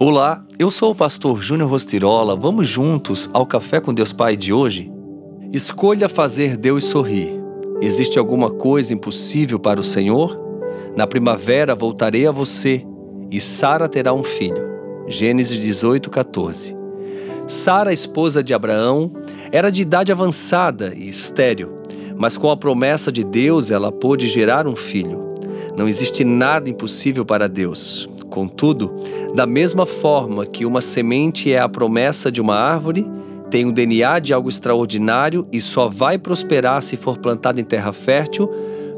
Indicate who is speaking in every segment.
Speaker 1: Olá, eu sou o pastor Júnior Rostirola. Vamos juntos ao Café com Deus Pai de hoje? Escolha fazer Deus sorrir. Existe alguma coisa impossível para o Senhor? Na primavera voltarei a você e Sara terá um filho. Gênesis 18, 14. Sara, esposa de Abraão, era de idade avançada e estéril, mas com a promessa de Deus ela pôde gerar um filho. Não existe nada impossível para Deus. Contudo, da mesma forma que uma semente é a promessa de uma árvore, tem o DNA de algo extraordinário e só vai prosperar se for plantado em terra fértil,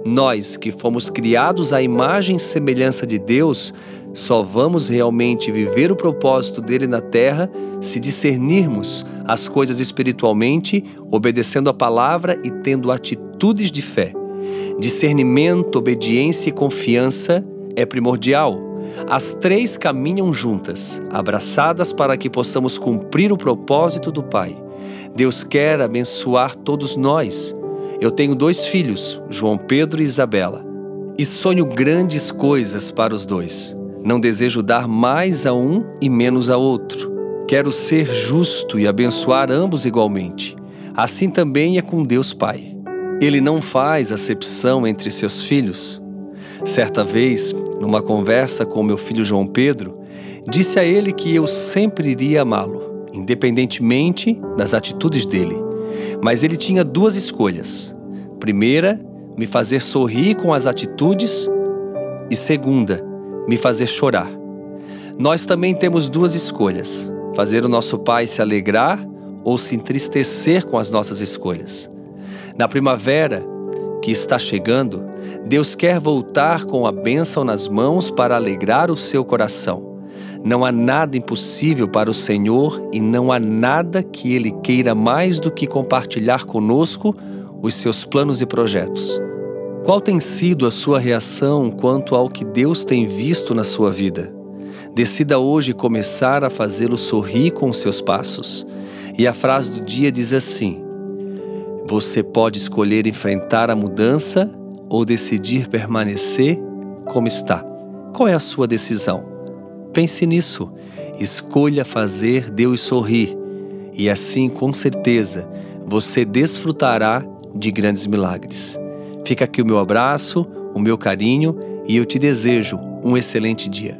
Speaker 1: nós que fomos criados à imagem e semelhança de Deus, só vamos realmente viver o propósito dele na terra se discernirmos as coisas espiritualmente, obedecendo a palavra e tendo atitudes de fé. Discernimento, obediência e confiança é primordial. As três caminham juntas, abraçadas para que possamos cumprir o propósito do Pai. Deus quer abençoar todos nós. Eu tenho dois filhos, João Pedro e Isabela, e sonho grandes coisas para os dois. Não desejo dar mais a um e menos a outro. Quero ser justo e abençoar ambos igualmente. Assim também é com Deus Pai. Ele não faz acepção entre seus filhos. Certa vez, numa conversa com meu filho João Pedro, disse a ele que eu sempre iria amá-lo, independentemente das atitudes dele. Mas ele tinha duas escolhas. Primeira, me fazer sorrir com as atitudes, e segunda, me fazer chorar. Nós também temos duas escolhas: fazer o nosso pai se alegrar ou se entristecer com as nossas escolhas. Na primavera, que está chegando, Deus quer voltar com a bênção nas mãos para alegrar o seu coração. Não há nada impossível para o Senhor e não há nada que Ele queira mais do que compartilhar conosco os seus planos e projetos. Qual tem sido a sua reação quanto ao que Deus tem visto na sua vida? Decida hoje começar a fazê-lo sorrir com os seus passos. E a frase do dia diz assim: Você pode escolher enfrentar a mudança ou decidir permanecer como está? Qual é a sua decisão? Pense nisso. Escolha fazer Deus sorrir e assim, com certeza, você desfrutará de grandes milagres. Fica aqui o meu abraço, o meu carinho e eu te desejo um excelente dia.